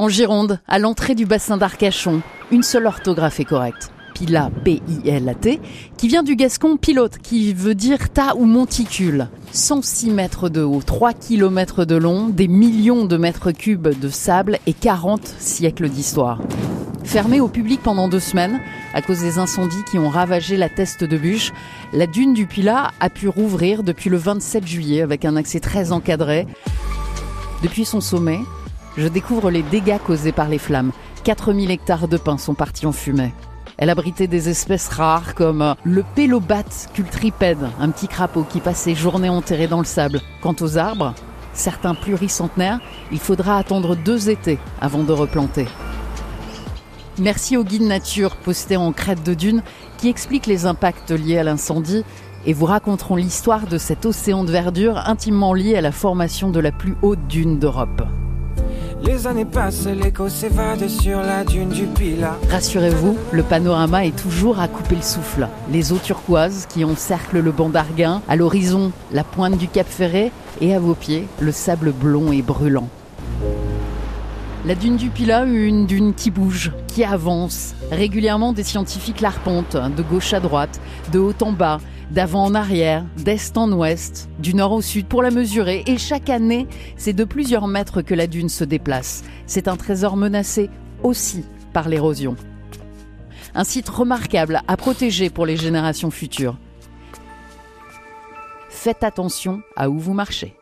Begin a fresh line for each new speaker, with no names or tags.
En Gironde, à l'entrée du bassin d'Arcachon, une seule orthographe est correcte. Pila, P-I-L-A-T, qui vient du gascon pilote, qui veut dire tas ou monticule. 106 mètres de haut, 3 km de long, des millions de mètres cubes de sable et 40 siècles d'histoire. Fermée au public pendant deux semaines, à cause des incendies qui ont ravagé la teste de bûche, la dune du Pilat a pu rouvrir depuis le 27 juillet avec un accès très encadré. Depuis son sommet, je découvre les dégâts causés par les flammes. 4000 hectares de pins sont partis en fumée. Elle abritait des espèces rares comme le pélobat cultripède, un petit crapaud qui passe ses journées enterré dans le sable. Quant aux arbres, certains pluricentenaires, il faudra attendre deux étés avant de replanter. Merci au guide nature posté en crête de dune qui explique les impacts liés à l'incendie et vous raconteront l'histoire de cet océan de verdure intimement lié à la formation de la plus haute dune d'Europe.
Les années passent, l'écho s'évade sur la dune du Pilat.
Rassurez-vous, le panorama est toujours à couper le souffle. Les eaux turquoises qui encerclent le banc d'Arguin, à l'horizon, la pointe du Cap Ferré et à vos pieds, le sable blond et brûlant. La dune du Pilat, une dune qui bouge, qui avance. Régulièrement, des scientifiques l'arpentent, de gauche à droite, de haut en bas, d'avant en arrière, d'est en ouest, du nord au sud pour la mesurer. Et chaque année, c'est de plusieurs mètres que la dune se déplace. C'est un trésor menacé aussi par l'érosion. Un site remarquable à protéger pour les générations futures. Faites attention à où vous marchez.